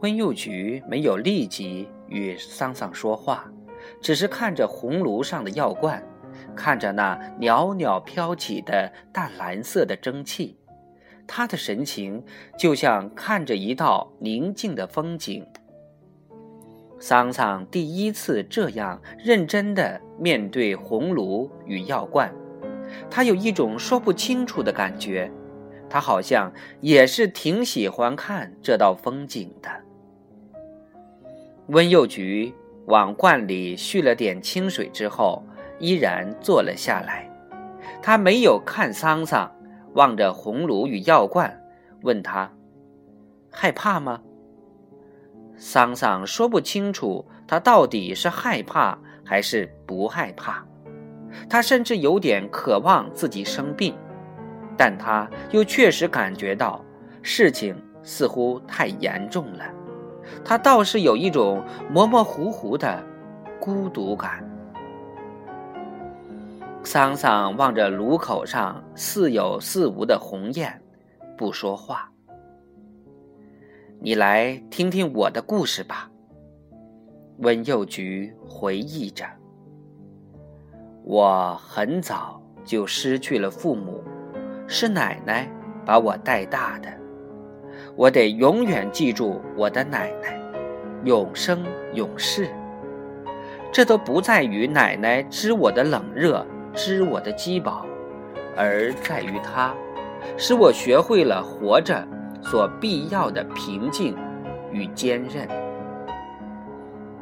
温幼菊没有立即与桑桑说话，只是看着红炉上的药罐，看着那袅袅飘起的淡蓝色的蒸汽，他的神情就像看着一道宁静的风景。桑桑第一次这样认真地面对红炉与药罐，他有一种说不清楚的感觉，他好像也是挺喜欢看这道风景的。温幼菊往罐里续了点清水之后，依然坐了下来。他没有看桑桑，望着红炉与药罐，问他：“害怕吗？”桑桑说不清楚，他到底是害怕还是不害怕。他甚至有点渴望自己生病，但他又确实感觉到事情似乎太严重了。他倒是有一种模模糊糊的孤独感。桑桑望着炉口上似有似无的红焰，不说话。你来听听我的故事吧。温幼菊回忆着：“我很早就失去了父母，是奶奶把我带大的。我得永远记住我的奶奶，永生永世。这都不在于奶奶知我的冷热，知我的饥饱，而在于她，使我学会了活着。”所必要的平静与坚韧。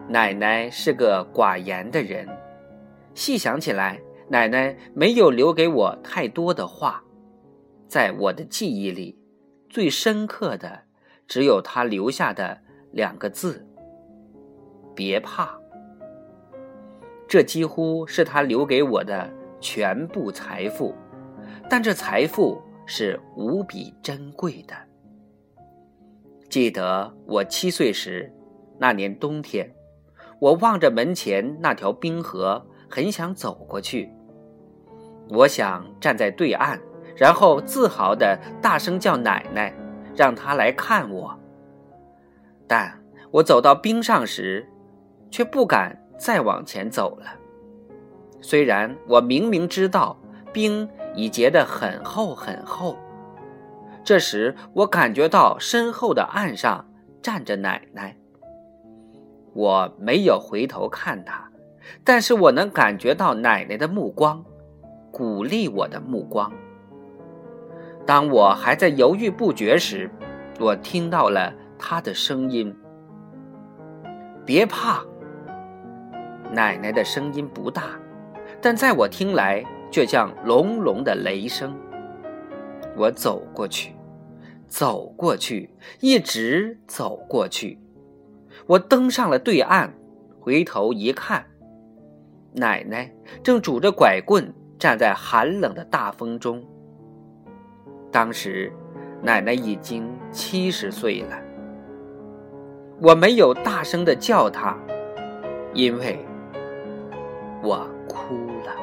奶奶是个寡言的人，细想起来，奶奶没有留给我太多的话，在我的记忆里，最深刻的只有他留下的两个字：“别怕。”这几乎是他留给我的全部财富，但这财富是无比珍贵的。记得我七岁时，那年冬天，我望着门前那条冰河，很想走过去。我想站在对岸，然后自豪地大声叫奶奶，让她来看我。但我走到冰上时，却不敢再往前走了。虽然我明明知道冰已结得很厚很厚。这时，我感觉到身后的岸上站着奶奶。我没有回头看她，但是我能感觉到奶奶的目光，鼓励我的目光。当我还在犹豫不决时，我听到了她的声音：“别怕。”奶奶的声音不大，但在我听来却像隆隆的雷声。我走过去。走过去，一直走过去，我登上了对岸，回头一看，奶奶正拄着拐棍站在寒冷的大风中。当时，奶奶已经七十岁了。我没有大声的叫她，因为我哭了。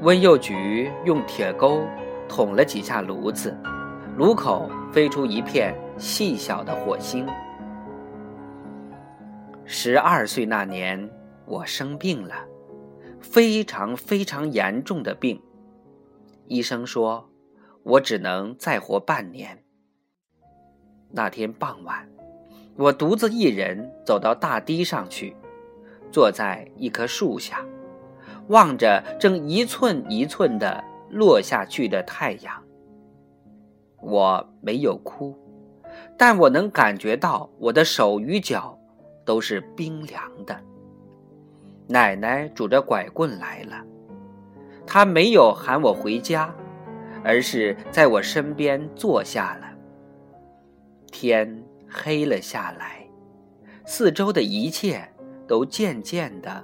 温幼菊用铁钩捅了几下炉子，炉口飞出一片细小的火星。十二岁那年，我生病了，非常非常严重的病。医生说，我只能再活半年。那天傍晚，我独自一人走到大堤上去，坐在一棵树下。望着正一寸一寸的落下去的太阳，我没有哭，但我能感觉到我的手与脚都是冰凉的。奶奶拄着拐棍来了，她没有喊我回家，而是在我身边坐下了。天黑了下来，四周的一切都渐渐的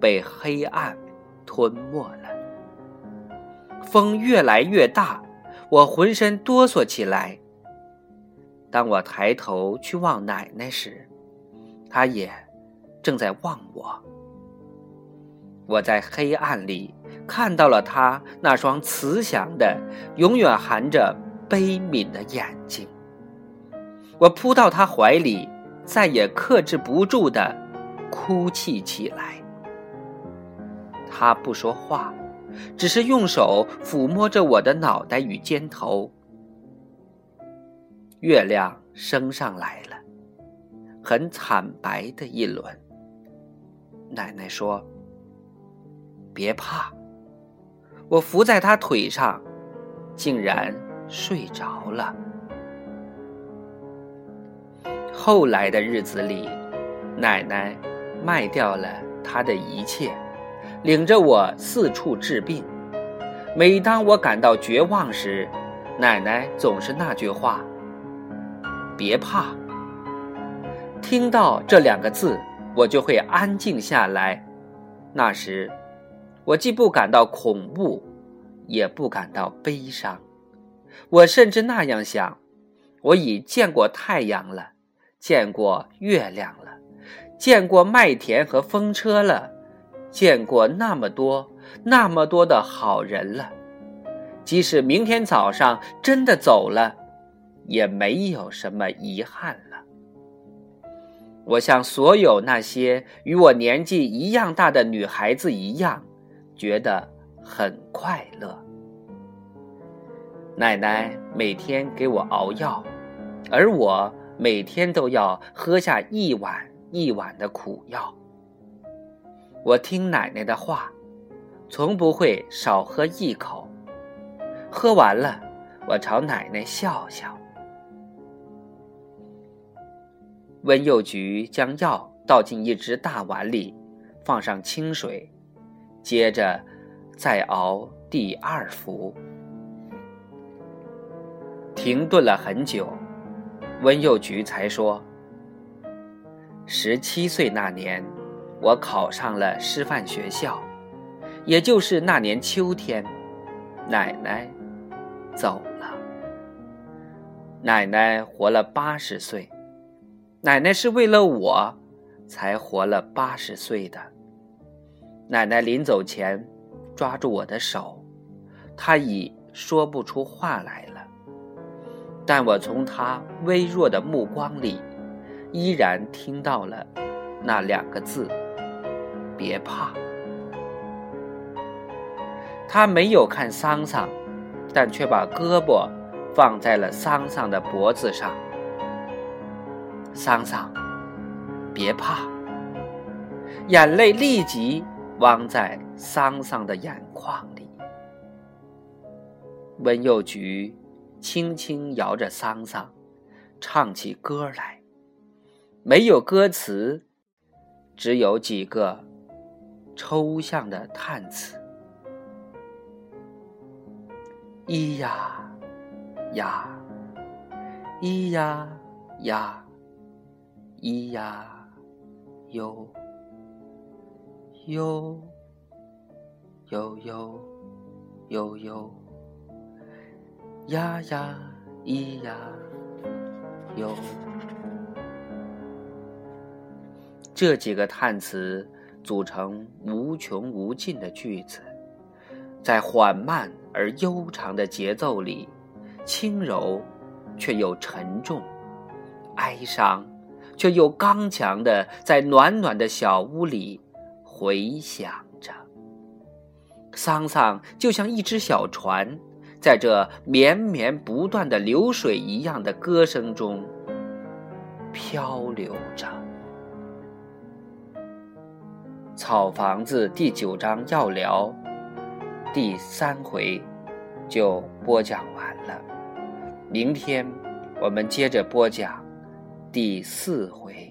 被黑暗。吞没了。风越来越大，我浑身哆嗦起来。当我抬头去望奶奶时，她也正在望我。我在黑暗里看到了她那双慈祥的、永远含着悲悯的眼睛。我扑到他怀里，再也克制不住的哭泣起来。他不说话，只是用手抚摸着我的脑袋与肩头。月亮升上来了，很惨白的一轮。奶奶说：“别怕。”我伏在他腿上，竟然睡着了。后来的日子里，奶奶卖掉了她的一切，领着我四处治病。每当我感到绝望时，奶奶总是那句话：“别怕。”听到这两个字，我就会安静下来。那时，我既不感到恐怖，也不感到悲伤。我甚至那样想：我已见过太阳了。见过月亮了，见过麦田和风车了，见过那么多那么多的好人了。即使明天早上真的走了，也没有什么遗憾了。我像所有那些与我年纪一样大的女孩子一样，觉得很快乐。奶奶每天给我熬药，而我。每天都要喝下一碗一碗的苦药。我听奶奶的话，从不会少喝一口。喝完了，我朝奶奶笑笑。温幼菊将药倒进一只大碗里，放上清水，接着再熬第二服。停顿了很久。温幼菊才说：“十七岁那年，我考上了师范学校，也就是那年秋天，奶奶走了。奶奶活了八十岁，奶奶是为了我才活了八十岁的。奶奶临走前抓住我的手，她已说不出话来了。”但我从她微弱的目光里，依然听到了那两个字：“别怕。”他没有看桑桑，但却把胳膊放在了桑桑的脖子上。桑桑，别怕。眼泪立即汪在桑桑的眼眶里。温幼菊。轻轻摇着桑桑，唱起歌来。没有歌词，只有几个抽象的叹词：咿呀呀，咿呀呀，咿呀哟悠，悠悠，悠悠。呀呀，咿呀，哟。这几个叹词组成无穷无尽的句子，在缓慢而悠长的节奏里，轻柔却又沉重，哀伤却又刚强的，在暖暖的小屋里回响着。桑桑就像一只小船。在这绵绵不断的流水一样的歌声中漂流着。草房子第九章要聊第三回就播讲完了，明天我们接着播讲第四回。